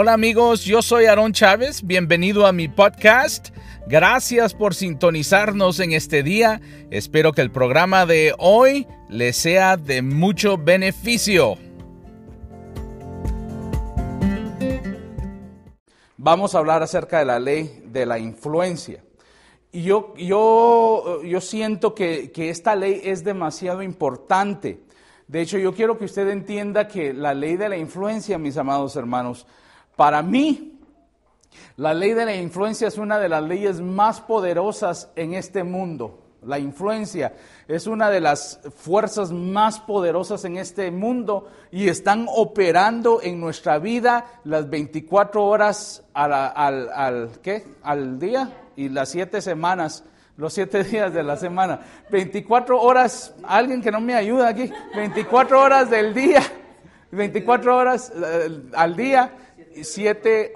Hola amigos, yo soy Aarón Chávez, bienvenido a mi podcast. Gracias por sintonizarnos en este día. Espero que el programa de hoy les sea de mucho beneficio. Vamos a hablar acerca de la ley de la influencia. Yo, yo, yo siento que, que esta ley es demasiado importante. De hecho, yo quiero que usted entienda que la ley de la influencia, mis amados hermanos, para mí, la ley de la influencia es una de las leyes más poderosas en este mundo. La influencia es una de las fuerzas más poderosas en este mundo y están operando en nuestra vida las 24 horas al, ¿qué? al día y las 7 semanas, los 7 días de la semana. 24 horas, alguien que no me ayuda aquí, 24 horas del día, 24 horas eh, al día siete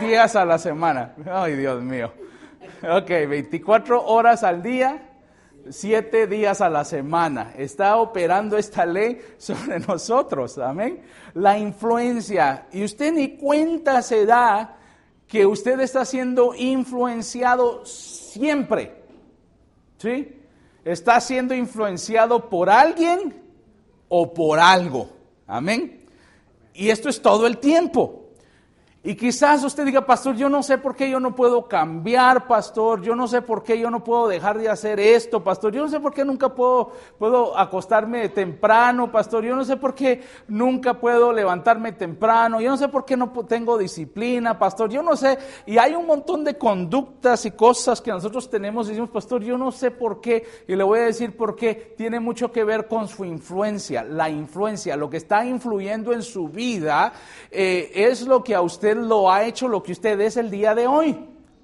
días a la semana. Ay, Dios mío. Ok, 24 horas al día, siete días a la semana. Está operando esta ley sobre nosotros. Amén. La influencia. Y usted ni cuenta se da que usted está siendo influenciado siempre. ¿Sí? Está siendo influenciado por alguien o por algo. Amén. Y esto es todo el tiempo. Y quizás usted diga, pastor, yo no sé por qué yo no puedo cambiar, pastor, yo no sé por qué yo no puedo dejar de hacer esto, pastor, yo no sé por qué nunca puedo, puedo acostarme temprano, pastor, yo no sé por qué nunca puedo levantarme temprano, yo no sé por qué no tengo disciplina, pastor, yo no sé. Y hay un montón de conductas y cosas que nosotros tenemos y decimos, pastor, yo no sé por qué, y le voy a decir por qué, tiene mucho que ver con su influencia, la influencia, lo que está influyendo en su vida eh, es lo que a usted lo ha hecho lo que usted es el día de hoy.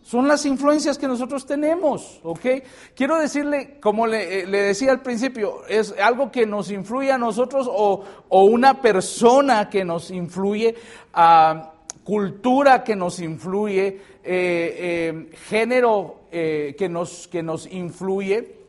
Son las influencias que nosotros tenemos, ¿ok? Quiero decirle, como le, eh, decía al principio, es algo que nos influye a nosotros o, una persona que nos influye, cultura que nos influye, eh, eh, género que, nos, que nos influye.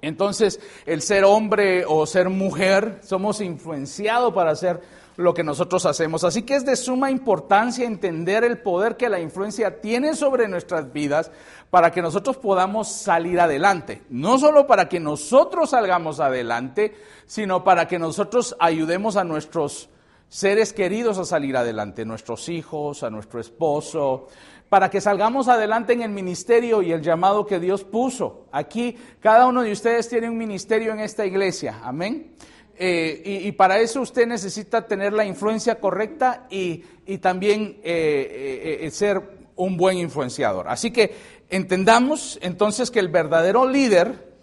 Entonces, el ser hombre o ser mujer, somos influenciados para ser lo que nosotros hacemos. Así que es de suma importancia entender el poder que la influencia tiene sobre nuestras vidas para que nosotros podamos salir adelante. No solo para que nosotros salgamos adelante, sino para que nosotros ayudemos a nuestros seres queridos a salir adelante, nuestros hijos, a nuestro esposo, para que salgamos adelante en el ministerio y el llamado que Dios puso. Aquí cada uno de ustedes tiene un ministerio en esta iglesia. Amén. Eh, y, para eso usted necesita tener la influencia correcta y, también eh, eh, ser un buen influenciador. Así que entendamos entonces que el verdadero líder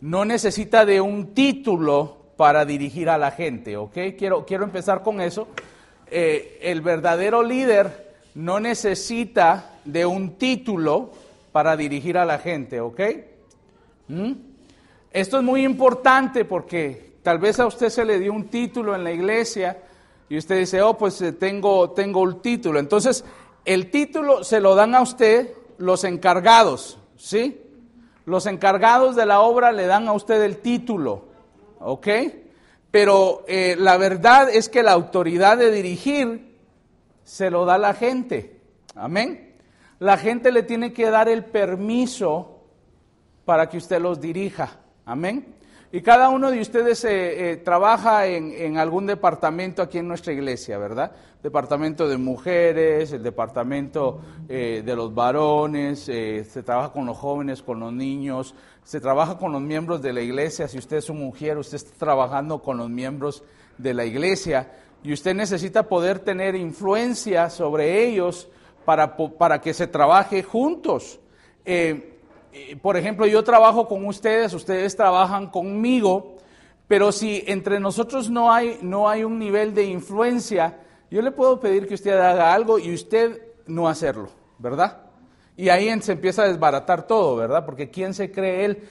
no necesita de un título para dirigir a la gente, ¿ok? Quiero, quiero empezar con eso. el verdadero líder no necesita de un título para dirigir a la gente, ¿ok? ¿Mm? Esto es muy importante porque tal vez a usted se le dio un título en la iglesia y usted dice, oh, pues eh, tengo, tengo un título. Entonces, el título se lo dan a usted los encargados, ¿sí? Los encargados de la obra le dan a usted el título, ¿ok? Pero eh, la verdad es que la autoridad de dirigir se lo da la gente, amén. La gente le tiene que dar el permiso para que usted los dirija. Amén. Y cada uno de ustedes eh, eh, trabaja en, algún departamento aquí en nuestra iglesia, ¿verdad? Departamento de mujeres, el departamento eh, de los varones, se trabaja con los jóvenes, con los niños, se trabaja con los miembros de la iglesia. Si usted es un mujer, usted está trabajando con los miembros de la iglesia y usted necesita poder tener influencia sobre ellos para, para que se trabaje juntos por ejemplo, yo trabajo con ustedes, ustedes trabajan conmigo, pero si entre nosotros no hay, no hay un nivel de influencia, yo le puedo pedir que usted haga algo y usted no hacerlo, ¿verdad? Y ahí se empieza a desbaratar todo, ¿verdad? Porque ¿quién se cree él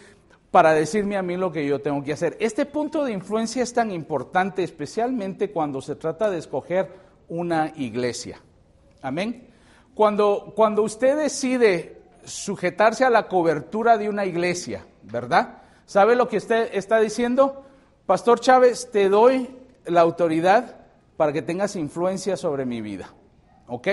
para decirme a mí lo que yo tengo que hacer? Este punto de influencia es tan importante, especialmente cuando se trata de escoger una iglesia. Amén. Cuando, cuando usted decide sujetarse a la cobertura de una iglesia, ¿verdad? ¿Sabe lo que usted está diciendo? Pastor Chávez, te doy la autoridad para que tengas influencia sobre mi vida. ¿Ok?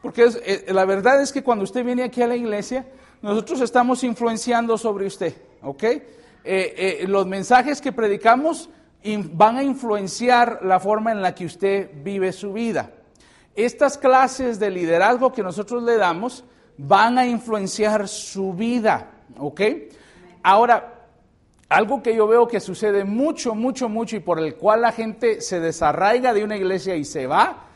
Porque eh, la verdad es que cuando usted viene aquí a la iglesia, nosotros estamos influenciando sobre usted. ¿Ok? Eh, eh, los mensajes que predicamos van a influenciar la forma en la que usted vive su vida. Estas clases de liderazgo que nosotros le damos van a influenciar su vida. ¿Ok? Ahora, algo que yo veo que sucede mucho, mucho, mucho y por el cual la gente se desarraiga de una iglesia y se va,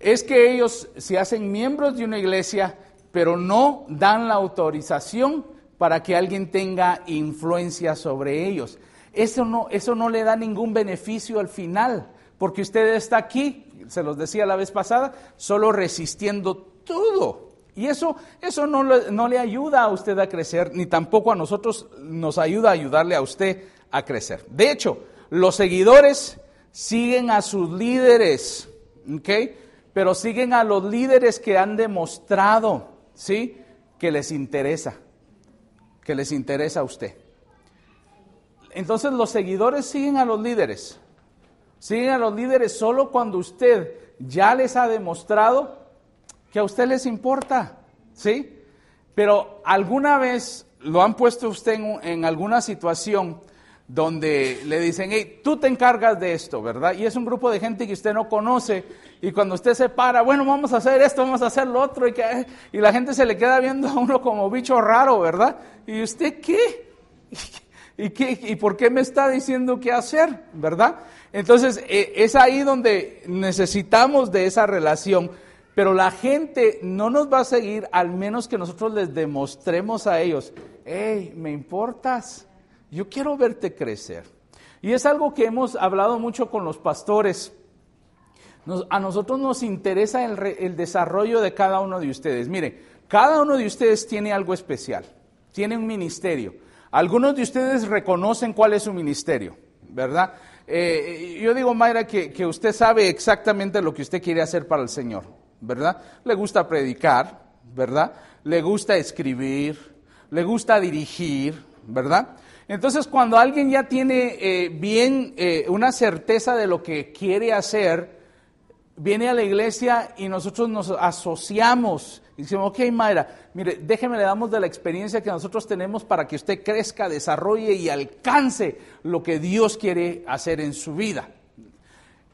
es que ellos se hacen miembros de una iglesia, pero no dan la autorización para que alguien tenga influencia sobre ellos. Eso no, eso no le da ningún beneficio al final, porque usted está aquí, se los decía la vez pasada, solo resistiendo todo. Y eso, eso no, no le ayuda a usted a crecer, ni tampoco a nosotros nos ayuda a ayudarle a usted a crecer. De hecho, los seguidores siguen a sus líderes, ¿ok? Pero siguen a los líderes que han demostrado, ¿sí? Que les interesa, que les interesa a usted. Entonces los seguidores siguen a los líderes, siguen a los líderes solo cuando usted ya les ha demostrado que a usted les importa, ¿sí? Pero alguna vez lo han puesto usted en, alguna situación donde le dicen, hey, tú te encargas de esto, ¿verdad? Y es un grupo de gente que usted no conoce y cuando usted se para, bueno, vamos a hacer esto, vamos a hacer lo otro y, que, y la gente se le queda viendo a uno como bicho raro, ¿verdad? ¿Y usted qué? ¿Y, qué, ¿Y por qué me está diciendo qué hacer, verdad? Entonces, eh, es ahí donde necesitamos de esa relación pero la gente no nos va a seguir al menos que nosotros les demostremos a ellos, hey, me importas, yo quiero verte crecer. Y es algo que hemos hablado mucho con los pastores. a nosotros nos interesa el, desarrollo de cada uno de ustedes. Mire, cada uno de ustedes tiene algo especial, tiene un ministerio. Algunos de ustedes reconocen cuál es su ministerio, ¿verdad? Eh, yo digo, Mayra, que, que usted sabe exactamente lo que usted quiere hacer para el Señor. ¿Verdad? Le gusta predicar, ¿verdad? Le gusta escribir, le gusta dirigir, ¿verdad? Entonces, cuando alguien ya tiene eh, bien eh, una certeza de lo que quiere hacer, viene a la iglesia y nosotros nos asociamos y decimos, ok, Mayra, mire, déjeme, le damos de la experiencia que nosotros tenemos para que usted crezca, desarrolle y alcance lo que Dios quiere hacer en su vida.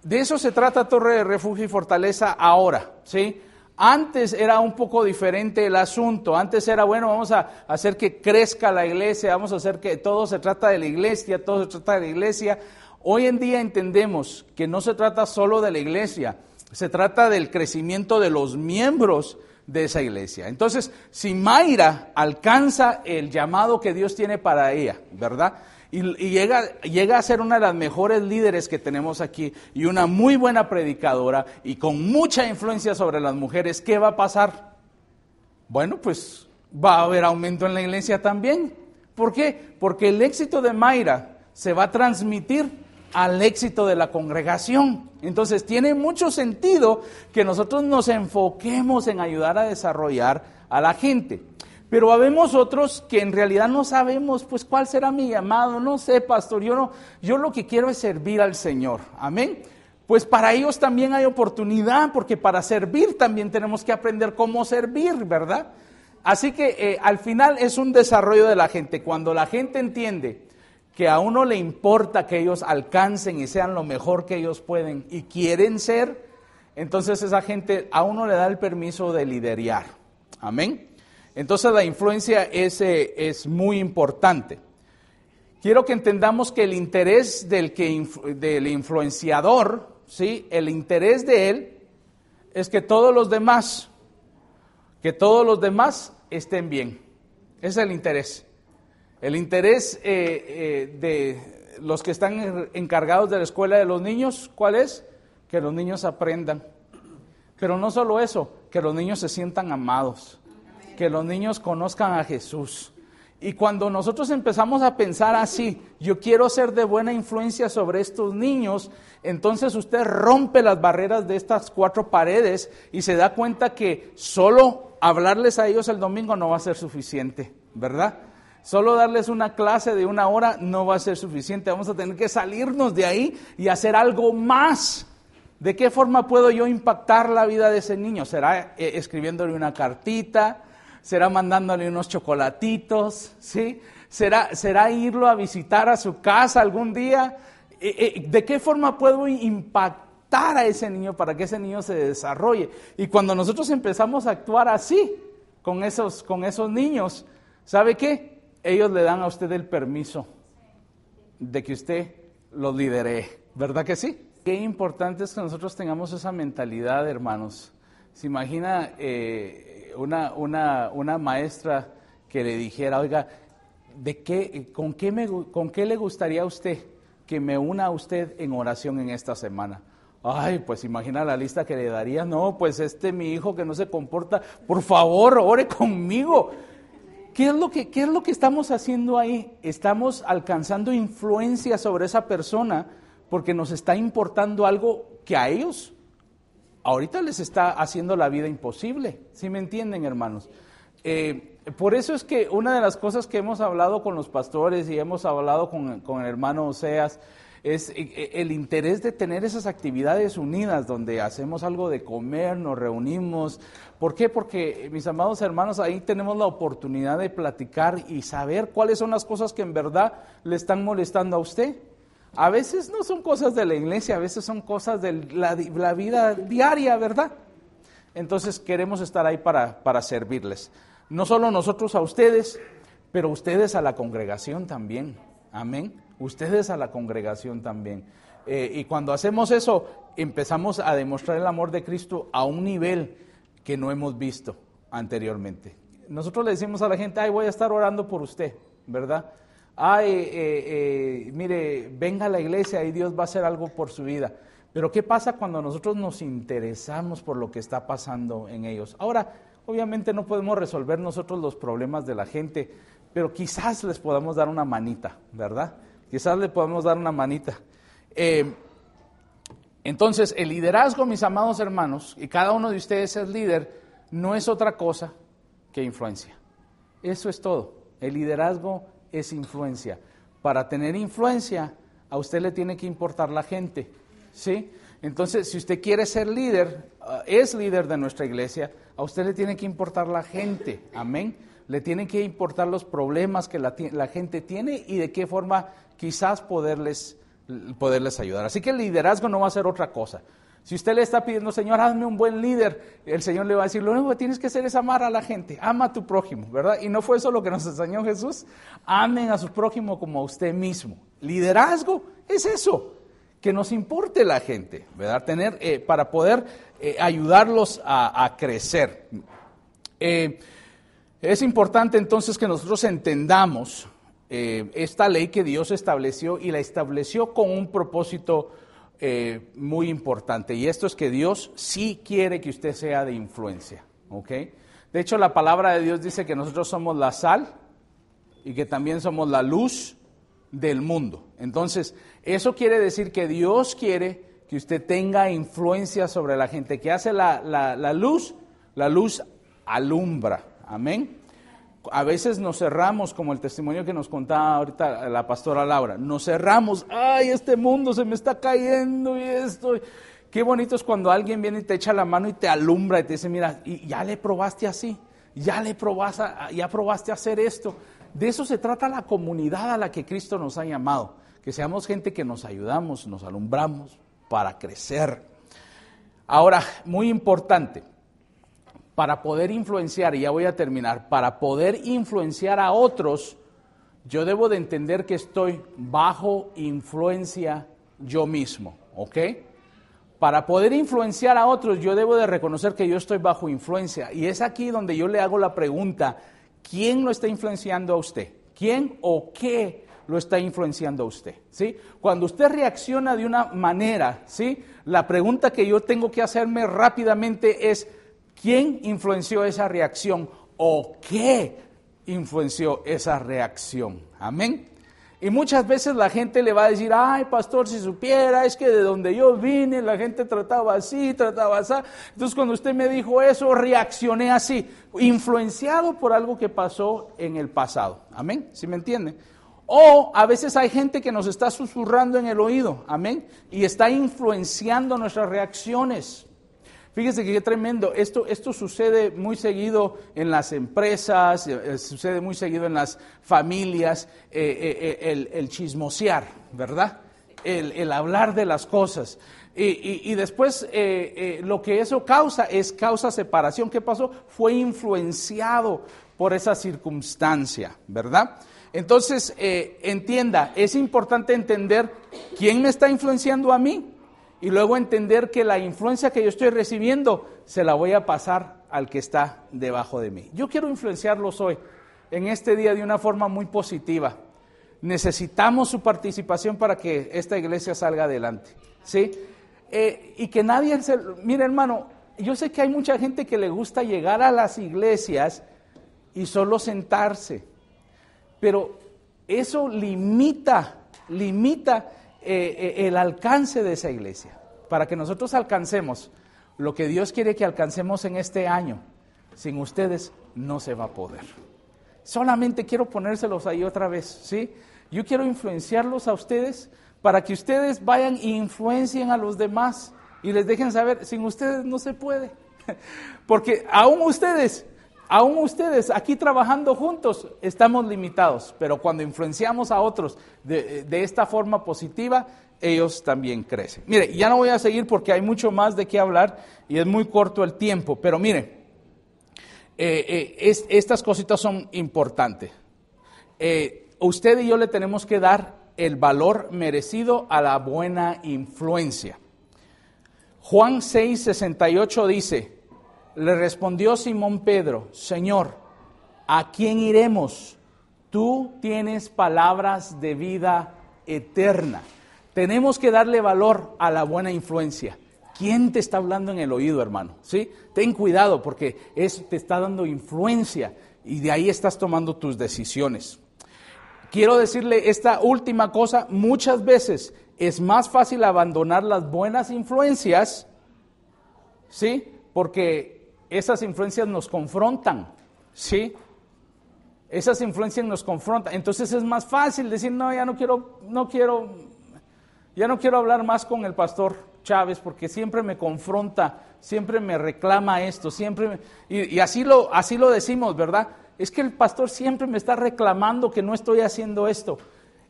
De eso se trata Torre de Refugio y Fortaleza ahora, ¿sí? Antes era un poco diferente el asunto. Antes era, bueno, vamos a hacer que crezca la iglesia, vamos a hacer que todo se trata de la iglesia, todo se trata de la iglesia. Hoy en día entendemos que no se trata solo de la iglesia, se trata del crecimiento de los miembros de esa iglesia. Entonces, si Mayra alcanza el llamado que Dios tiene para ella, ¿verdad? Y, llega, llega a ser una de las mejores líderes que tenemos aquí y una muy buena predicadora y con mucha influencia sobre las mujeres, ¿qué va a pasar? Bueno, pues va a haber aumento en la iglesia también. ¿Por qué? Porque el éxito de Mayra se va a transmitir al éxito de la congregación. Entonces tiene mucho sentido que nosotros nos enfoquemos en ayudar a desarrollar a la gente. Pero habemos otros que en realidad no sabemos, pues, cuál será mi llamado. No sé, pastor, yo, no, yo lo que quiero es servir al Señor. Amén. Pues para ellos también hay oportunidad, porque para servir también tenemos que aprender cómo servir, ¿verdad? Así que eh, al final es un desarrollo de la gente. Cuando la gente entiende que a uno le importa que ellos alcancen y sean lo mejor que ellos pueden y quieren ser, entonces esa gente a uno le da el permiso de liderar. Amén. Entonces la influencia es, es muy importante. Quiero que entendamos que el interés del, que, del influenciador, ¿sí? el interés de él es que todos los demás, que todos los demás estén bien. Ese es el interés. El interés eh, eh, de los que están encargados de la escuela de los niños, ¿cuál es? Que los niños aprendan. Pero no solo eso, que los niños se sientan amados que los niños conozcan a Jesús. Y cuando nosotros empezamos a pensar así, yo quiero ser de buena influencia sobre estos niños, entonces usted rompe las barreras de estas cuatro paredes y se da cuenta que solo hablarles a ellos el domingo no va a ser suficiente, ¿verdad? Solo darles una clase de una hora no va a ser suficiente, vamos a tener que salirnos de ahí y hacer algo más ¿De qué forma puedo yo impactar la vida de ese niño? ¿Será eh, escribiéndole una cartita? ¿Será mandándole unos chocolatitos? ¿Sí? ¿Será, ¿Será irlo a visitar a su casa algún día? Eh, eh, ¿De qué forma puedo impactar a ese niño para que ese niño se desarrolle? Y cuando nosotros empezamos a actuar así con esos, con esos niños, ¿sabe qué? Ellos le dan a usted el permiso de que usted los lidere, ¿verdad que sí? Qué importante es que nosotros tengamos esa mentalidad, hermanos. Se imagina eh, una, una, una, maestra que le dijera, oiga, ¿de qué, con, qué me, ¿con qué le gustaría a usted que me una a usted en oración en esta semana? Ay, pues imagina la lista que le daría. No, pues este mi hijo que no se comporta, por favor, ore conmigo. ¿Qué es, lo ¿Qué es lo que estamos haciendo ahí? Estamos alcanzando influencia sobre esa persona porque nos está importando algo que a ellos ahorita les está haciendo la vida imposible. ¿Sí me entienden, hermanos? Eh, por eso es que una de las cosas que hemos hablado con los pastores y hemos hablado con, con el hermano Oseas es eh, eh, el interés de tener esas actividades unidas donde hacemos algo de comer, nos reunimos. ¿Por qué? Porque, mis amados hermanos, ahí tenemos la oportunidad de platicar y saber cuáles son las cosas que en verdad le están molestando a usted. A veces no son cosas de la iglesia, a veces son cosas de la, vida diaria, ¿verdad? Entonces queremos estar ahí para, para servirles. No solo nosotros a ustedes, pero ustedes a la congregación también. Amén. Ustedes a la congregación también. Eh, y cuando hacemos eso, empezamos a demostrar el amor de Cristo a un nivel que no hemos visto anteriormente. Nosotros le decimos a la gente, ay, voy a estar orando por usted, ¿verdad? Ay, eh, eh, mire, venga a la iglesia y Dios va a hacer algo por su vida. Pero ¿qué pasa cuando nosotros nos interesamos por lo que está pasando en ellos? Ahora, obviamente no podemos resolver nosotros los problemas de la gente, pero quizás les podamos dar una manita, ¿verdad? Quizás le podemos dar una manita. Eh, entonces, el liderazgo, mis amados hermanos, y cada uno de ustedes es líder, no es otra cosa que influencia. Eso es todo. El liderazgo es influencia. Para tener influencia, a usted le tiene que importar la gente, ¿sí? Entonces, si usted quiere ser líder, uh, es líder de nuestra iglesia, a usted le tiene que importar la gente, amén. Le tienen que importar los problemas que la, la gente tiene y de qué forma quizás poderles, poderles ayudar. Así que el liderazgo no va a ser otra cosa. Si usted le está pidiendo, Señor, hazme un buen líder, el Señor le va a decir, lo único que tienes que hacer es amar a la gente, ama a tu prójimo, ¿verdad? Y no fue eso lo que nos enseñó Jesús. Amen a su prójimo como a usted mismo. Liderazgo es eso, que nos importe la gente, ¿verdad? Tener, eh, para poder eh, ayudarlos a, crecer. Eh, es importante entonces que nosotros entendamos esta ley que Dios estableció y la estableció con un propósito eh, muy importante y esto es que Dios sí quiere que usted sea de influencia, ¿ok? De hecho, la palabra de Dios dice que nosotros somos la sal y que también somos la luz del mundo. Entonces, eso quiere decir que Dios quiere que usted tenga influencia sobre la gente, que hace la, la luz, la luz alumbra, amén a veces nos cerramos, como el testimonio que nos contaba ahorita la pastora Laura, nos cerramos, ay, este mundo se me está cayendo y esto. Qué bonito es cuando alguien viene y te echa la mano y te alumbra y te dice, mira, y ya le probaste así, ya le probaste, ya probaste hacer esto. De eso se trata la comunidad a la que Cristo nos ha llamado, que seamos gente que nos ayudamos, nos alumbramos para crecer. Ahora, muy importante, para poder influenciar, y ya voy a terminar, para poder influenciar a otros, yo debo de entender que estoy bajo influencia yo mismo, ¿ok? Para poder influenciar a otros, yo debo de reconocer que yo estoy bajo influencia. Y es aquí donde yo le hago la pregunta, ¿quién lo está influenciando a usted? ¿Quién o qué lo está influenciando a usted? ¿Sí? Cuando usted reacciona de una manera, ¿sí? La pregunta que yo tengo que hacerme rápidamente es, ¿Quién influenció esa reacción o qué influenció esa reacción? Amén. Y muchas veces la gente le va a decir, ay, pastor, si supiera, es que de donde yo vine la gente trataba así, trataba así. Entonces cuando usted me dijo eso, reaccioné así, influenciado por algo que pasó en el pasado. Amén, ¿sí me entienden? O a veces hay gente que nos está susurrando en el oído, amén, y está influenciando nuestras reacciones. Fíjese que qué tremendo. Esto, esto sucede muy seguido en las empresas, eh, sucede muy seguido en las familias, eh, eh, el, chismosear, ¿verdad? El, hablar de las cosas. Y, después lo que eso causa es causa separación. ¿Qué pasó? Fue influenciado por esa circunstancia, ¿verdad? Entonces, entienda, es importante entender quién me está influenciando a mí y luego entender que la influencia que yo estoy recibiendo se la voy a pasar al que está debajo de mí. Yo quiero influenciarlos hoy, en este día, de una forma muy positiva. Necesitamos su participación para que esta iglesia salga adelante. ¿sí? Eh, y que nadie se... Mira hermano, yo sé que hay mucha gente que le gusta llegar a las iglesias y solo sentarse, pero eso limita, limita eh, eh, el alcance de esa iglesia. Para que nosotros alcancemos lo que Dios quiere que alcancemos en este año, sin ustedes no se va a poder. Solamente quiero ponérselos ahí otra vez, ¿sí? Yo quiero influenciarlos a ustedes para que ustedes vayan e influencien a los demás y les dejen saber, sin ustedes no se puede. Porque aún ustedes Aún ustedes aquí trabajando juntos estamos limitados, pero cuando influenciamos a otros de, esta forma positiva, ellos también crecen. Mire, ya no voy a seguir porque hay mucho más de qué hablar y es muy corto el tiempo, pero mire, eh, eh, estas cositas son importantes. Eh, usted y yo le tenemos que dar el valor merecido a la buena influencia. Juan 6, 68 dice, le respondió Simón Pedro, Señor, ¿a quién iremos? Tú tienes palabras de vida eterna. Tenemos que darle valor a la buena influencia. ¿Quién te está hablando en el oído, hermano? ¿Sí? Ten cuidado porque eso te está dando influencia y de ahí estás tomando tus decisiones. Quiero decirle esta última cosa, muchas veces es más fácil abandonar las buenas influencias, ¿sí? Porque esas influencias nos confrontan, ¿sí? Esas influencias nos confrontan. Entonces es más fácil decir, no, ya no quiero, no quiero, ya no quiero hablar más con el pastor Chávez porque siempre me confronta, siempre me reclama esto, siempre, y, y así, lo, así lo decimos, ¿verdad? Es que el pastor siempre me está reclamando que no estoy haciendo esto.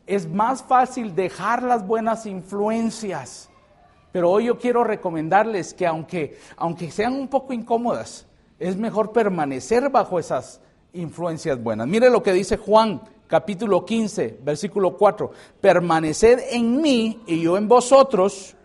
Es más fácil dejar las buenas influencias pero hoy yo quiero recomendarles que aunque, aunque sean un poco incómodas, es mejor permanecer bajo esas influencias buenas. Mire lo que dice Juan capítulo 15, versículo 4. Permaneced en mí y yo en vosotros,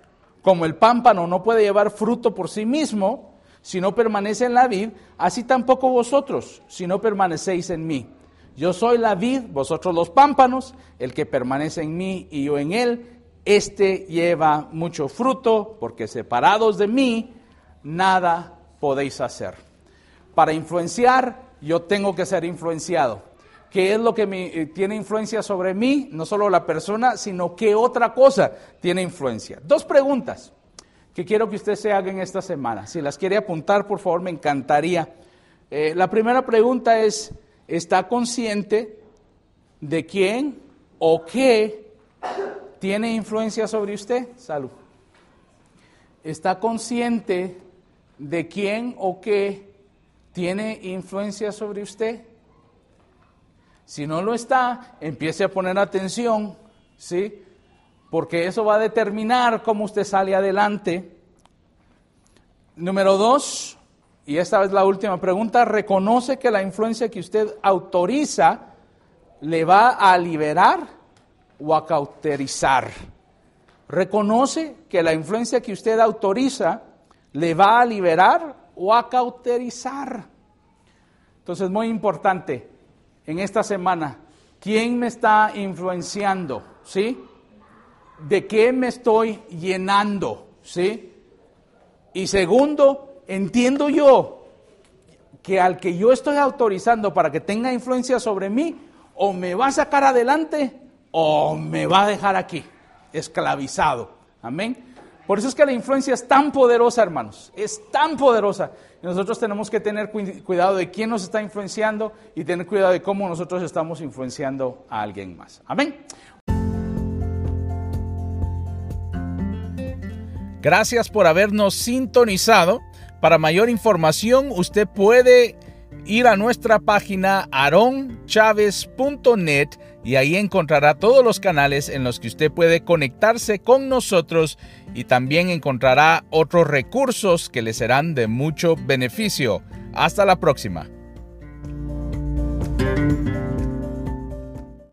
como el pámpano no puede llevar fruto por sí mismo, si no permanece en la vid, así tampoco vosotros, si no permanecéis en mí. Yo soy la vid, vosotros los pámpanos, el que permanece en mí y yo en él, este lleva mucho fruto, porque separados de mí, nada podéis hacer. Para influenciar, yo tengo que ser influenciado. ¿Qué es lo que eh, tiene influencia sobre mí? No solo la persona, sino qué otra cosa tiene influencia. Dos preguntas que quiero que usted se haga en esta semana. Si las quiere apuntar, por favor, me encantaría. Eh, la primera pregunta es, ¿está consciente de quién o qué ¿Tiene influencia sobre usted? Salud. ¿Está consciente de quién o qué tiene influencia sobre usted? Si no lo está, empiece a poner atención, ¿sí? Porque eso va a determinar cómo usted sale adelante. Número dos, y esta es la última pregunta, reconoce que la influencia que usted autoriza le va a liberar o a cauterizar. Reconoce que la influencia que usted autoriza le va a liberar o a cauterizar. Entonces, muy importante en esta semana, ¿quién me está influenciando? ¿Sí? ¿De qué me estoy llenando? ¿Sí? Y segundo, entiendo yo que al que yo estoy autorizando para que tenga influencia sobre mí, o me va a sacar adelante o me va a dejar aquí, esclavizado. Amén. Por eso es que la influencia es tan poderosa, hermanos, es tan poderosa. Nosotros tenemos que tener cuidado de quién nos está influenciando y tener cuidado de cómo nosotros estamos influenciando a alguien más. Amén. Gracias por habernos sintonizado. Para mayor información, usted puede ir a nuestra página aronchavez.net y ahí encontrará todos los canales en los que usted puede conectarse con nosotros y también encontrará otros recursos que le serán de mucho beneficio. Hasta la próxima.